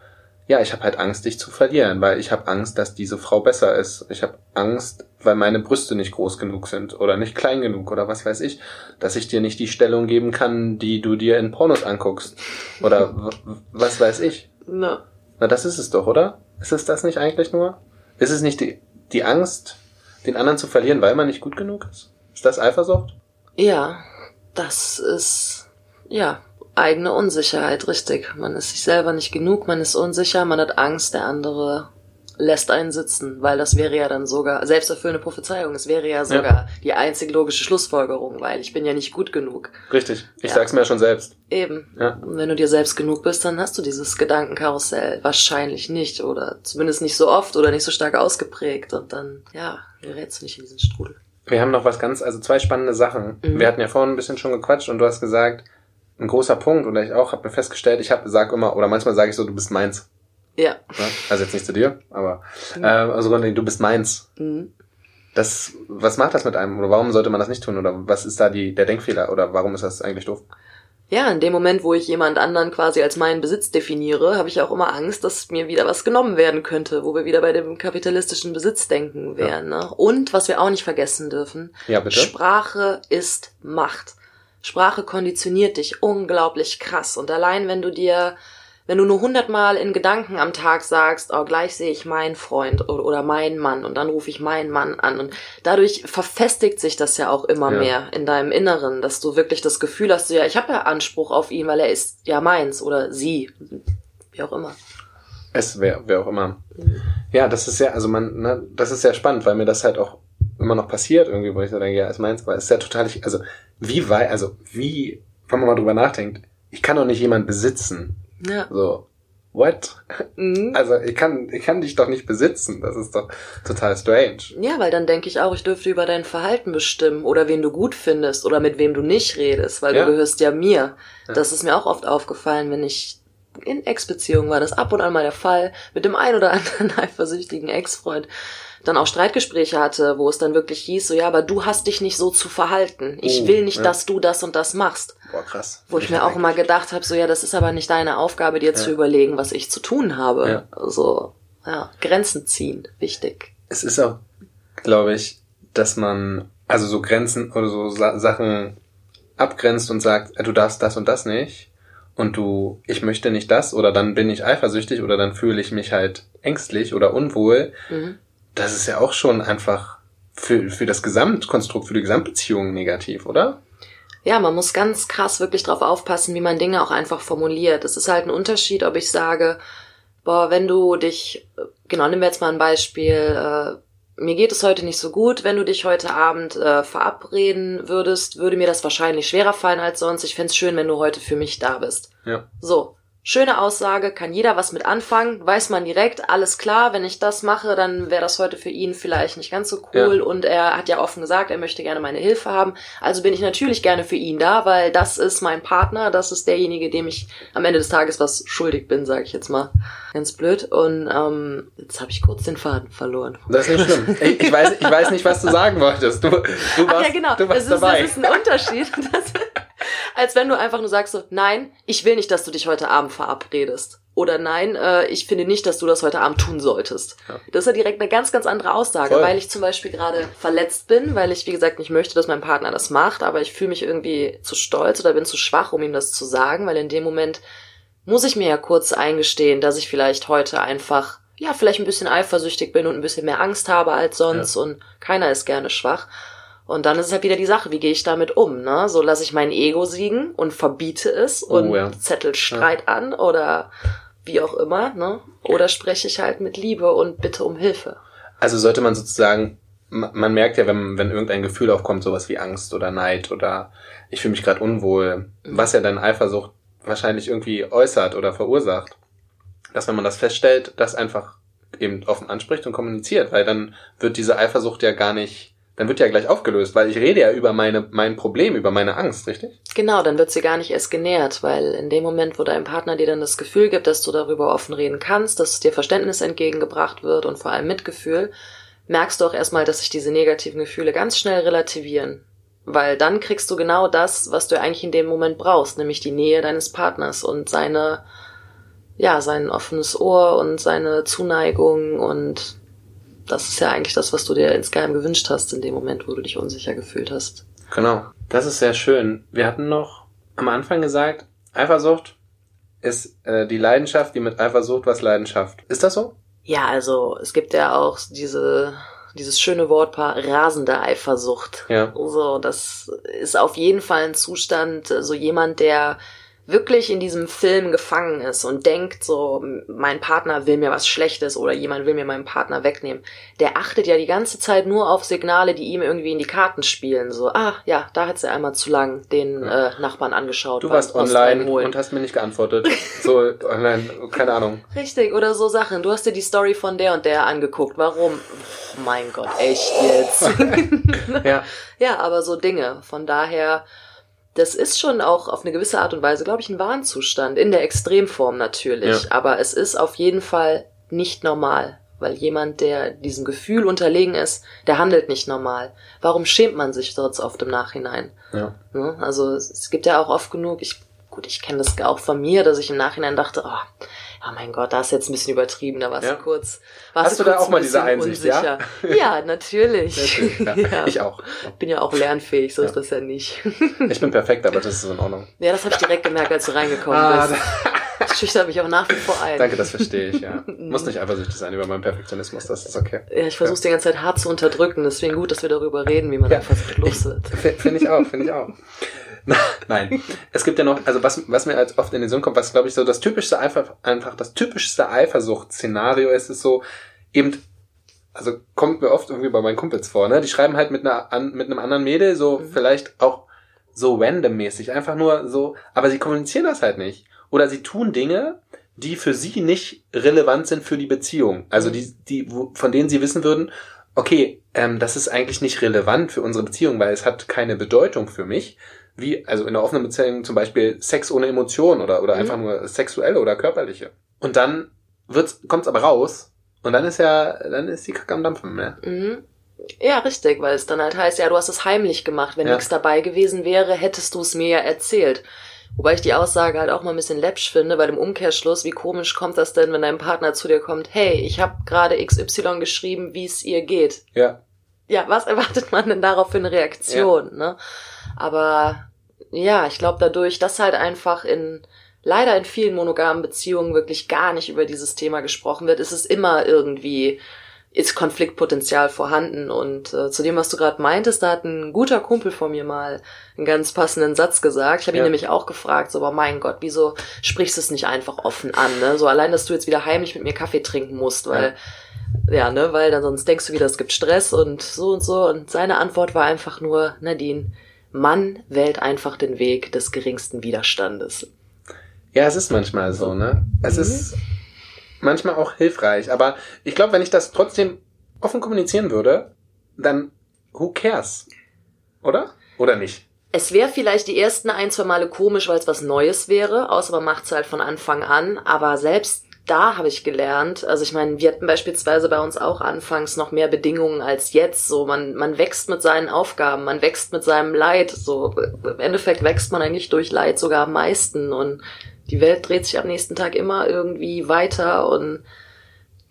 ja, ich habe halt Angst, dich zu verlieren, weil ich habe Angst, dass diese Frau besser ist. Ich habe Angst, weil meine Brüste nicht groß genug sind oder nicht klein genug oder was weiß ich, dass ich dir nicht die Stellung geben kann, die du dir in Pornos anguckst oder was weiß ich. Na, Na, das ist es doch, oder? Ist es das nicht eigentlich nur? Ist es nicht die, die Angst, den anderen zu verlieren, weil man nicht gut genug ist? Ist das Eifersucht? ja, das ist, ja, eigene Unsicherheit, richtig. Man ist sich selber nicht genug, man ist unsicher, man hat Angst, der andere lässt einen sitzen, weil das wäre ja dann sogar selbsterfüllende Prophezeiung. Es wäre ja sogar die einzig logische Schlussfolgerung, weil ich bin ja nicht gut genug. Richtig. Ich Ja. sag's mir ja schon selbst. Eben. Ja. Und wenn du dir selbst genug bist, dann hast du dieses Gedankenkarussell wahrscheinlich nicht oder zumindest nicht so oft oder nicht so stark ausgeprägt und dann, ja, gerätst du nicht in diesen Strudel. Wir haben noch was ganz, also zwei spannende Sachen. Mhm. Wir hatten ja vorhin ein bisschen schon gequatscht und du hast gesagt, ein großer Punkt, oder ich auch, habe mir festgestellt, ich hab, sag immer, oder manchmal sage ich so, du bist meins. Ja. Also jetzt nicht zu dir, aber äh, also du bist meins. Mhm. Das, was macht das mit einem? Oder warum sollte man das nicht tun? Oder was ist da die, der Denkfehler? Oder warum ist das eigentlich doof? Ja, in dem Moment, wo ich jemand anderen quasi als meinen Besitz definiere, habe ich auch immer Angst, dass mir wieder was genommen werden könnte, wo wir wieder bei dem kapitalistischen Besitzdenken wären. Ne? Und was wir auch nicht vergessen dürfen, Ja, bitte. Sprache ist Macht. Sprache konditioniert dich unglaublich krass. Und allein wenn du dir, wenn du nur hundertmal in Gedanken am Tag sagst, oh, gleich sehe ich meinen Freund oder, oder meinen Mann und dann rufe ich meinen Mann an. Und dadurch verfestigt sich das ja auch immer Ja. mehr in deinem Inneren, dass du wirklich das Gefühl hast, ja, ich habe ja Anspruch auf ihn, weil er ist ja meins oder sie. Wie auch immer. Es wer, wer auch immer. Ja, das ist ja, also man, ne, das ist sehr spannend, weil mir das halt auch immer noch passiert irgendwie, wo ich so denke, ja, ist meins, aber es ist ja total, also wie weit, also wie, wenn man mal drüber nachdenkt, ich kann doch nicht jemanden besitzen. Ja. So, what? Mhm. Also ich kann, ich kann dich doch nicht besitzen. Das ist doch total strange. Ja, weil dann denke ich auch, ich dürfte über dein Verhalten bestimmen oder wen du gut findest oder mit wem du nicht redest, weil Ja. du gehörst ja mir. Ja. Das ist mir auch oft aufgefallen, wenn ich in Ex-Beziehungen war das ab und an mal der Fall, mit dem ein oder anderen eifersüchtigen Ex-Freund dann auch Streitgespräche hatte, wo es dann wirklich hieß, so ja, aber du hast dich nicht so zu verhalten. Ich Oh, will nicht, ja. dass du das und das machst. Boah, krass. Wo ich mir auch immer gedacht habe, so ja, das ist aber nicht deine Aufgabe, dir zu überlegen, was ich zu tun habe. Ja. Also, ja, Grenzen ziehen, wichtig. Es ist auch, glaube ich, dass man, also so Grenzen oder so Sa Sachen abgrenzt und sagt, äh, du darfst das und das nicht. Und du, ich möchte nicht das, oder dann bin ich eifersüchtig, oder dann fühle ich mich halt ängstlich oder unwohl. Mhm. Das ist ja auch schon einfach für, für das Gesamtkonstrukt, für die Gesamtbeziehung negativ, oder? Ja, man muss ganz krass wirklich drauf aufpassen, wie man Dinge auch einfach formuliert. Es ist halt ein Unterschied, ob ich sage, boah, wenn du dich, genau, nehmen wir jetzt mal ein Beispiel, äh, mir geht es heute nicht so gut, wenn du dich heute Abend äh, verabreden würdest, würde mir das wahrscheinlich schwerer fallen als sonst. Ich fänd's schön, wenn du heute für mich da bist. Ja. So, schöne Aussage, kann jeder was mit anfangen, weiß man direkt, alles klar, wenn ich das mache, dann wäre das heute für ihn vielleicht nicht ganz so cool Ja. und er hat ja offen gesagt, er möchte gerne meine Hilfe haben. Also bin ich natürlich gerne für ihn da, weil das ist mein Partner, das ist derjenige, dem ich am Ende des Tages was schuldig bin, sage ich jetzt mal. Ganz blöd. Und ähm, jetzt habe ich kurz den Faden verloren. Das ist nicht schlimm. Ich, ich, weiß, ich weiß nicht, was du sagen wolltest. Du, du warst, Ach ja, genau. du warst das, ist, dabei. das ist ein Unterschied. Das, als wenn du einfach nur sagst so, nein, ich will nicht, dass du dich heute Abend verabredest. Oder nein, äh, ich finde nicht, dass du das heute Abend tun solltest. Ja. Das ist ja direkt eine ganz, ganz andere Aussage, Voll. weil ich zum Beispiel gerade verletzt bin, weil ich, wie gesagt, nicht möchte, dass mein Partner das macht, aber ich fühle mich irgendwie zu stolz oder bin zu schwach, um ihm das zu sagen, weil in dem Moment muss ich mir ja kurz eingestehen, dass ich vielleicht heute einfach, ja, vielleicht ein bisschen eifersüchtig bin und ein bisschen mehr Angst habe als sonst und keiner ist gerne schwach. Und dann ist es halt wieder die Sache, wie gehe ich damit um, ne? So lasse ich mein Ego siegen und verbiete es und Oh, ja. zettel Streit an oder wie auch immer, ne? Oder spreche ich halt mit Liebe und bitte um Hilfe. Also sollte man sozusagen, ma- man merkt ja, wenn, wenn irgendein Gefühl aufkommt, sowas wie Angst oder Neid oder ich fühle mich gerade unwohl, was ja dann Eifersucht wahrscheinlich irgendwie äußert oder verursacht, dass wenn man das feststellt, das einfach eben offen anspricht und kommuniziert, weil dann wird diese Eifersucht ja gar nicht dann wird ja gleich aufgelöst, weil ich rede ja über meine, mein Problem, über meine Angst, richtig? Genau, dann wird sie gar nicht erst genährt, weil in dem Moment, wo dein Partner dir dann das Gefühl gibt, dass du darüber offen reden kannst, dass dir Verständnis entgegengebracht wird und vor allem Mitgefühl, merkst du auch erstmal, dass sich diese negativen Gefühle ganz schnell relativieren. Weil dann kriegst du genau das, was du eigentlich in dem Moment brauchst, nämlich die Nähe deines Partners und seine, ja, sein offenes Ohr und seine Zuneigung und das ist ja eigentlich das, was du dir insgeheim gewünscht hast in dem Moment, wo du dich unsicher gefühlt hast. Genau. Das ist sehr schön. Wir hatten noch am Anfang gesagt, Eifersucht ist äh, die Leidenschaft, die mit Eifersucht was Leidenschaft. Ist das so? Ja, also es gibt ja auch diese dieses schöne Wortpaar rasende Eifersucht. Ja. So, das ist auf jeden Fall ein Zustand, so jemand, der wirklich in diesem Film gefangen ist und denkt so, mein Partner will mir was Schlechtes oder jemand will mir meinen Partner wegnehmen, der achtet ja die ganze Zeit nur auf Signale, die ihm irgendwie in die Karten spielen. So, ah, ja, da hat sie einmal zu lang den äh, Nachbarn angeschaut. Du warst online und hast mir nicht geantwortet. so online, keine Ahnung. Richtig, oder so Sachen. Du hast dir die Story von der und der angeguckt. Warum? Oh mein Gott, echt jetzt. ja. ja, aber so Dinge. Von daher das ist schon auch auf eine gewisse Art und Weise, glaube ich, ein Warnzustand. In der Extremform natürlich. Ja. Aber es ist auf jeden Fall nicht normal. Weil jemand, der diesem Gefühl unterlegen ist, der handelt nicht normal. Warum schämt man sich dort oft im Nachhinein? Ja. Ne? Also es gibt ja auch oft genug, ich, gut, ich kenne das auch von mir, dass ich im Nachhinein dachte, oh, oh mein Gott, da ist jetzt ein bisschen übertrieben, da warst ja. du kurz. Warst Hast du, da auch mal diese Einsicht, unsicher. ja? Ja, natürlich. Ja. ja. Ich auch. Bin ja auch lernfähig, so ist das ja nicht. Ich bin perfekt, aber das ist in Ordnung. Ja, das habe ich direkt gemerkt, als du reingekommen ah, bist. Das schüchtert mich auch nach wie vor ein. Danke, das verstehe ich, ja. Muss nicht eifersüchtig sein über meinen Perfektionismus, das ist okay. Ja, ich versuche ja. die ganze Zeit hart zu unterdrücken, deswegen gut, dass wir darüber reden, wie man ja. einfach los wird. Finde ich auch, finde ich auch. Nein. Es gibt ja noch, also was, was mir als oft in den Sinn kommt, was glaube ich so das typischste einfach, einfach das typischste Eifersucht-Szenario ist, ist so eben, also kommt mir oft irgendwie bei meinen Kumpels vor, ne? Die schreiben halt mit einer, an, mit einem anderen Mädel so mhm. vielleicht auch so randommäßig, einfach nur so, aber sie kommunizieren das halt nicht. Oder sie tun Dinge, die für sie nicht relevant sind für die Beziehung. Also mhm. die, die, wo, von denen sie wissen würden, okay, ähm, das ist eigentlich nicht relevant für unsere Beziehung, weil es hat keine Bedeutung für mich wie, also in der offenen Beziehung zum Beispiel Sex ohne Emotion oder, oder mhm. einfach nur sexuelle oder körperliche. Und dann wird's, kommt's aber raus und dann ist ja, dann ist die Kacke am Dampfen, ne? Mhm. Ja, richtig, weil es dann halt heißt, ja, du hast es heimlich gemacht. Wenn ja. nichts dabei gewesen wäre, hättest du es mir ja erzählt. Wobei ich die Aussage halt auch mal ein bisschen läppsch finde, bei dem Umkehrschluss, wie komisch kommt das denn, wenn dein Partner zu dir kommt, hey, ich habe gerade XY geschrieben, wie es ihr geht. Ja. Ja, was erwartet man denn darauf für eine Reaktion, ja. ne? Aber ja, ich glaube dadurch, dass halt einfach in leider in vielen monogamen Beziehungen wirklich gar nicht über dieses Thema gesprochen wird, ist es immer irgendwie ist Konfliktpotenzial vorhanden. Und äh, zu dem, was du gerade meintest, da hat ein guter Kumpel von mir mal einen ganz passenden Satz gesagt. Ich habe ihn ja. nämlich auch gefragt, so, aber mein Gott, wieso sprichst du es nicht einfach offen an? Ne? So allein, dass du jetzt wieder heimlich mit mir Kaffee trinken musst, weil ja, ja ne, weil dann sonst denkst du wieder, es gibt Stress und so und so. Und seine Antwort war einfach nur, Nadine, Mann wählt einfach den Weg des geringsten Widerstandes. Ja, es ist manchmal so, ne? Es mhm. ist manchmal auch hilfreich. Aber ich glaube, wenn ich das trotzdem offen kommunizieren würde, dann who cares? Oder? Oder nicht? Es wäre vielleicht die ersten ein, zwei Male komisch, weil es was Neues wäre, außer man macht es halt von Anfang an. Aber selbst da habe ich gelernt, also ich meine, wir hatten beispielsweise bei uns auch anfangs noch mehr Bedingungen als jetzt. So, man, man wächst mit seinen Aufgaben, man wächst mit seinem Leid. So, im Endeffekt wächst man eigentlich durch Leid sogar am meisten und die Welt dreht sich am nächsten Tag immer irgendwie weiter und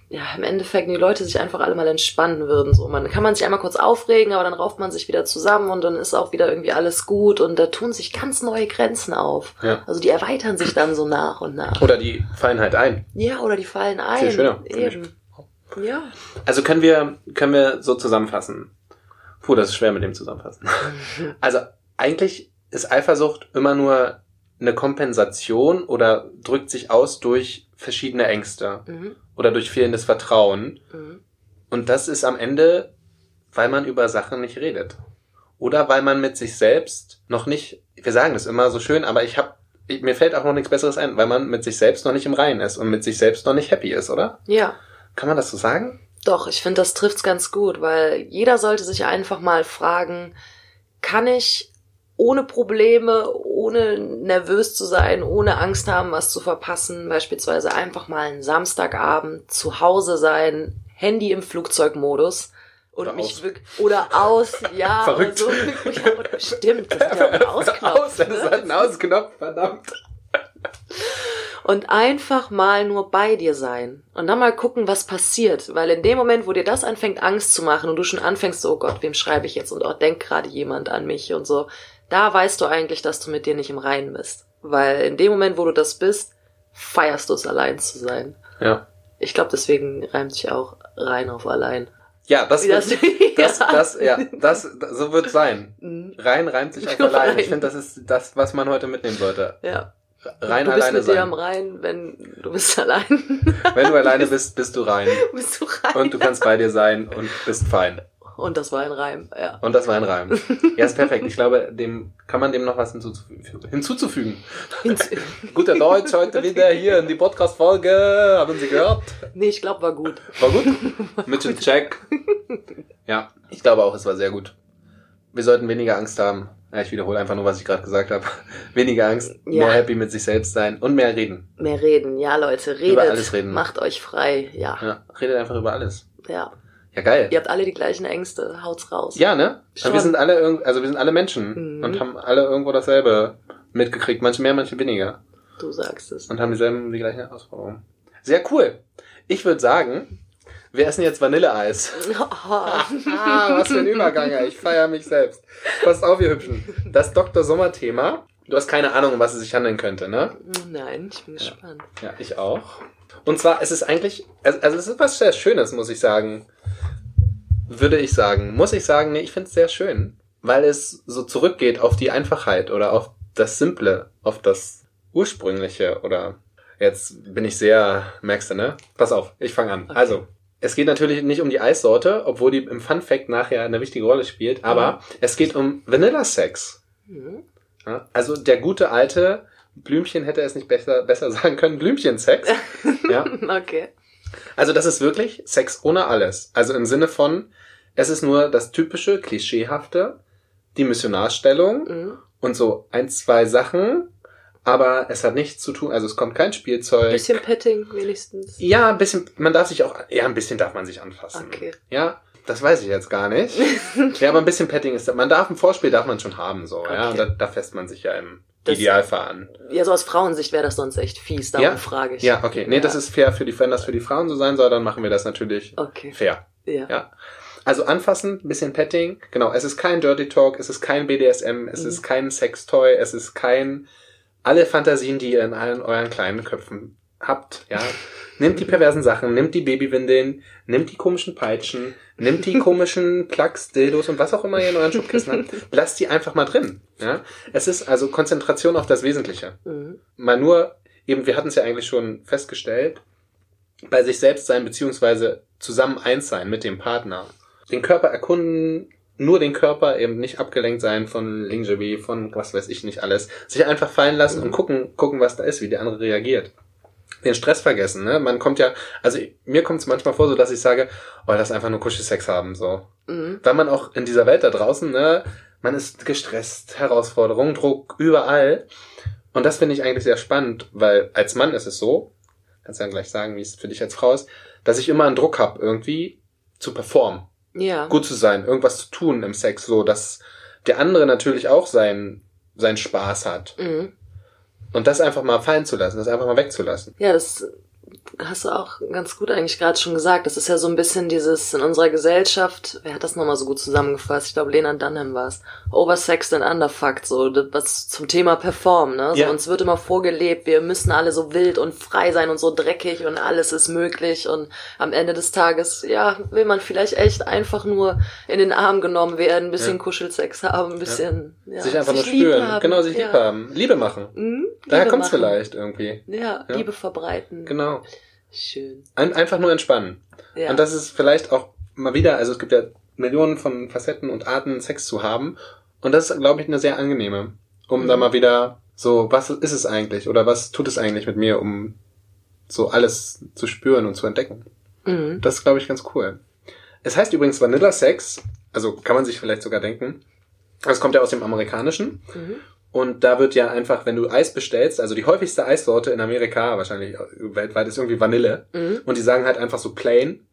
ja, im Endeffekt die Leute sich einfach alle mal entspannen würden. So, man kann man sich einmal kurz aufregen, aber dann rauft man sich wieder zusammen und dann ist auch wieder irgendwie alles gut und da tun sich ganz neue Grenzen auf. Ja. Also die erweitern sich dann so nach und nach. Oder die fallen halt ein. Ja, oder die fallen ein. Viel schöner. Eben. Ja. Also können wir, können wir so zusammenfassen. Puh, das ist schwer mit dem zusammenfassen. also eigentlich ist Eifersucht immer nur eine Kompensation oder drückt sich aus durch verschiedene Ängste mhm. oder durch fehlendes Vertrauen. Mhm. Und das ist am Ende, weil man über Sachen nicht redet. Oder weil man mit sich selbst noch nicht, wir sagen das immer so schön, aber ich habe mir fällt auch noch nichts Besseres ein, weil man mit sich selbst noch nicht im Reinen ist und mit sich selbst noch nicht happy ist, oder? Ja. Kann man das so sagen? Doch, ich finde, das trifft's ganz gut, weil jeder sollte sich einfach mal fragen, kann ich ohne Probleme, ohne nervös zu sein, ohne Angst haben, was zu verpassen, beispielsweise einfach mal einen Samstagabend zu Hause sein, Handy im Flugzeugmodus und Oder mich aus. wirklich oder aus, ja, Verrückt. so. Ja, stimmt, das ist ja ein Ausknopf. Aus, das hat einen Ausknopf, verdammt. und einfach mal nur bei dir sein und dann mal gucken, was passiert, weil in dem Moment, wo dir das anfängt Angst zu machen und du schon anfängst, so, oh Gott, wem schreibe ich jetzt und oh, denkt gerade jemand an mich und so, da weißt du eigentlich, dass du mit dir nicht im Reinen bist, weil in dem Moment, wo du das bist, feierst du es allein zu sein. Ja. Ich glaube, deswegen reimt sich auch rein auf allein. Ja, das Wie wird, das- das, ja. das, ja, das, das, so wird sein. Mhm. Rein reimt sich auf allein. Ich finde, das ist das, was man heute mitnehmen sollte. Ja. Rein du bist alleine mit dir am sein. Rhein, wenn du bist allein. Wenn du alleine bist, bist du rein. bist du rein. Und du kannst bei dir sein und bist fein. Und das war ein Reim, ja. Und das war ein Reim. Ja, ist perfekt. Ich glaube, dem kann man dem noch was hinzuzufügen. hinzuzufügen. Guter Deutsch heute wieder hier in die Podcast-Folge. Haben Sie gehört? nee, ich glaube, war gut. War gut? Mit dem Check. Ja, ich glaube auch, es war sehr gut. Wir sollten weniger Angst haben. Ja, ich wiederhole einfach nur, was ich gerade gesagt habe. Weniger Angst, Ja. mehr happy mit sich selbst sein und mehr reden. Mehr reden, ja, Leute, redet. alles reden. Macht euch frei, ja. Ja, redet einfach über alles. ja. Ja, geil. Ihr habt alle die gleichen Ängste, haut's raus. Ja, ne? Schon. Wir sind alle also wir sind alle Menschen Mhm. und haben alle irgendwo dasselbe mitgekriegt. Manche mehr, manche weniger. Du sagst es. Und haben dieselben, die gleichen Herausforderungen. Sehr cool. Ich würde sagen, wir essen jetzt Vanilleeis. Ah, was für ein Übergang, ey. ich feiere mich selbst. Passt auf, ihr Hübschen. Das Dr. Sommer-Thema. Du hast keine Ahnung, um was es sich handeln könnte, ne? Nein, ich bin gespannt. Ja, ich auch. Und zwar, es ist eigentlich, also, also es ist was sehr Schönes, muss ich sagen. Würde ich sagen. Muss ich sagen, nee, ich finde es sehr schön. Weil es so zurückgeht auf die Einfachheit oder auf das Simple, auf das Ursprüngliche oder jetzt bin ich sehr, merkst du, ne? Pass auf, ich fange an. Okay. Also, es geht natürlich nicht um die Eissorte, obwohl die im Fun Fact nachher eine wichtige Rolle spielt, aber es geht um Vanilla Sex. Mhm. Ja, also der gute alte Blümchen hätte es nicht besser, besser sagen können, Blümchensex. ja. Okay. Also das ist wirklich Sex ohne alles. Also im Sinne von, es ist nur das typische, klischeehafte, die Missionarstellung Mhm. und so ein, zwei Sachen, aber es hat nichts zu tun, also es kommt kein Spielzeug. Bisschen Petting wenigstens. Ja, ein bisschen, man darf sich auch, ja, ein bisschen darf man sich anfassen. Okay. Ja, das weiß ich jetzt gar nicht. ja, aber ein bisschen Petting ist, man darf, ein Vorspiel darf man schon haben, so, ja, Okay. und da, da fässt man sich ja im Das- Idealfall an. Ja, so aus Frauensicht wäre das sonst echt fies, darum Ja? frage ich. Ja, okay. Nee, das ist fair für die, wenn das für die Frauen so sein soll, dann machen wir das natürlich Okay. fair. Ja. Ja. Also anfassen, ein bisschen Petting. Genau, es ist kein Dirty Talk, es ist kein BDSM, es Mhm. ist kein Sextoy, es ist kein alle Fantasien, die ihr in allen euren kleinen Köpfen habt, ja. Nehmt die perversen Sachen, nehmt die Babywindeln, nehmt die komischen Peitschen, nehmt die komischen Plugs, Dildos und was auch immer ihr in euren Schubkissen habt. Lasst die einfach mal drin, ja. Es ist also Konzentration auf das Wesentliche Mhm. mal nur, eben, wir hatten es ja eigentlich schon festgestellt, bei sich selbst sein, beziehungsweise zusammen eins sein mit dem Partner. Den Körper erkunden, nur den Körper, eben nicht abgelenkt sein von Lingerie, von was weiß ich nicht alles. Sich einfach fallen lassen und gucken, gucken, was da ist, wie der andere reagiert. Den Stress vergessen, ne? Man kommt ja, also mir kommt es manchmal vor, so dass ich sage, oh, lass einfach nur Kuschelsex haben, so. Mhm. Weil man auch in dieser Welt da draußen, ne, man ist gestresst, Herausforderung, Druck, überall. Und das finde ich eigentlich sehr spannend, weil als Mann ist es so, kannst ja gleich sagen, wie es für dich als Frau ist, dass ich immer einen Druck habe, irgendwie zu performen, Ja. gut zu sein, irgendwas zu tun im Sex, so dass der andere natürlich auch seinen seinen Spaß hat. Mhm. Und das einfach mal fallen zu lassen, das einfach mal wegzulassen. Ja, das hast du auch ganz gut eigentlich gerade schon gesagt. Das ist ja so ein bisschen dieses in unserer Gesellschaft, wer hat das nochmal so gut zusammengefasst? Ich glaube, Lena Dunham war es. Oversexed and underfucked, so das, was zum Thema Perform, ne? So, Ja. Uns wird immer vorgelebt, wir müssen alle so wild und frei sein und so dreckig und alles ist möglich und am Ende des Tages, ja, will man vielleicht echt einfach nur in den Arm genommen werden, ein bisschen Ja. Kuschelsex haben, ein bisschen, ja, sich einfach nur lieb spüren, haben. genau, sich ja. lieb haben, Liebe machen. Mhm, Daher kommt's vielleicht irgendwie. Ja, Ja. Liebe verbreiten. Genau. Schön. Ein, einfach nur entspannen. Ja. Und das ist vielleicht auch mal wieder, also es gibt ja Millionen von Facetten und Arten, Sex zu haben. Und das ist, glaube ich, eine sehr angenehme. Um Mhm. da mal wieder so, was ist es eigentlich? Oder was tut es eigentlich mit mir, um so alles zu spüren und zu entdecken? Mhm. Das ist, glaube ich, ganz cool. Es heißt übrigens Vanilla Sex, also kann man sich vielleicht sogar denken. Das kommt ja aus dem Amerikanischen. Mhm. Und da wird ja einfach, wenn du Eis bestellst, also die häufigste Eissorte in Amerika, wahrscheinlich weltweit, ist irgendwie Vanille. Mhm. Und die sagen halt einfach so plain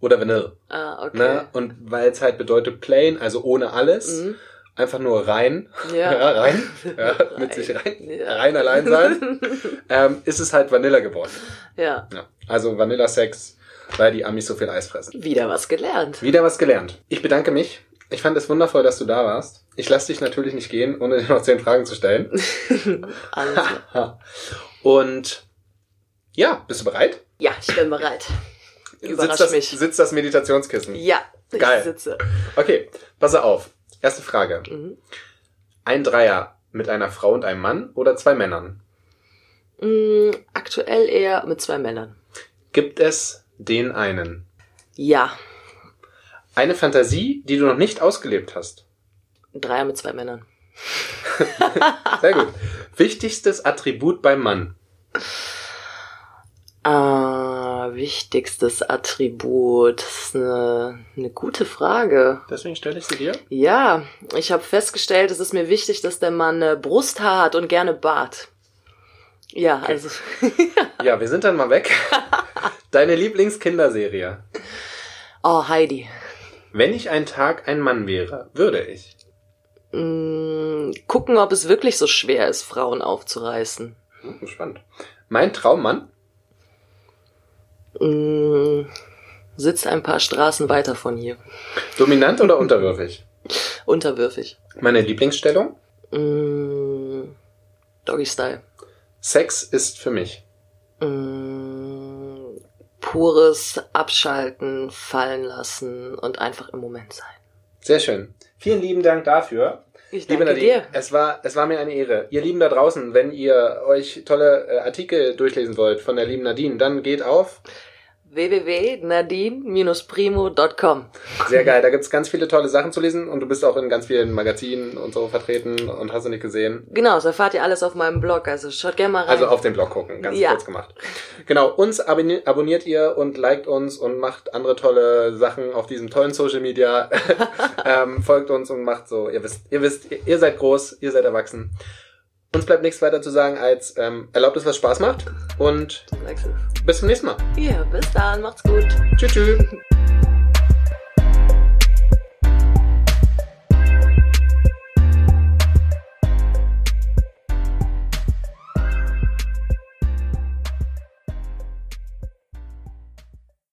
oder Vanille. Ah, okay. Ne? Und weil es halt bedeutet plain, also ohne alles, Mhm. einfach nur rein, Ja. rein, ja, mit sich rein, Ja. rein allein sein, ähm, ist es halt Vanille geworden. Ja. Ja. Also Vanilla Sex, weil die Amis so viel Eis fressen. Wieder was gelernt. Wieder was gelernt. Ich bedanke mich. Ich fand es wundervoll, dass du da warst. Ich lasse dich natürlich nicht gehen, ohne dir noch zehn Fragen zu stellen. Alles klar. Und ja, bist du bereit? Ja, ich bin bereit. Überrasch sitzt das, mich. Sitzt das Meditationskissen? Ja, ich Geil. sitze. Okay, pass auf. Erste Frage. Mhm. Ein Dreier mit einer Frau und einem Mann oder zwei Männern? Mm, aktuell eher mit zwei Männern. Gibt es den einen? Ja, Eine Fantasie, die du noch nicht ausgelebt hast? ein Dreier mit zwei Männern. Sehr gut. Wichtigstes Attribut beim Mann? Ah, wichtigstes Attribut. Das ist eine, eine gute Frage. Deswegen stelle ich sie dir. Ja, ich habe festgestellt, es ist mir wichtig, dass der Mann äh, Brusthaar hat und gerne Bart. Ja, also Ja, wir sind dann mal weg. Deine Lieblingskinderserie? oh Heidi. Wenn ich ein Tag ein Mann wäre, würde ich. Mm, gucken, ob es wirklich so schwer ist, Frauen aufzureißen. Hm, spannend. Mein Traummann? Mm, sitzt ein paar Straßen weiter von hier. Dominant oder unterwürfig? Unterwürfig. Meine Lieblingsstellung? Mm, Doggy Style. Sex ist für mich. Mm, pures Abschalten, fallen lassen und einfach im Moment sein. Sehr schön. Vielen lieben Dank dafür. Ich Liebe danke Nadine, dir. es war, es war mir eine Ehre. Ihr Lieben da draußen, wenn ihr euch tolle äh, Artikel durchlesen wollt von der lieben Nadine, dann geht auf. www.nadine-primo.com. Sehr geil, da gibt's ganz viele tolle Sachen zu lesen und du bist auch in ganz vielen Magazinen und so vertreten und hast du nicht gesehen. Genau, das erfahrt ihr alles auf meinem Blog, also schaut gerne mal rein. Also auf den Blog gucken, ganz Ja. kurz gemacht. Genau, uns abonni abonniert ihr und liked uns und macht andere tolle Sachen auf diesem tollen Social Media. ähm, folgt uns und macht so, ihr wisst, ihr wisst, ihr seid groß, ihr seid erwachsen. Uns bleibt nichts weiter zu sagen als ähm, erlaubt es, was Spaß macht und bis zum nächsten Mal. Ja, bis dann, macht's gut. Tschüss, tschüss.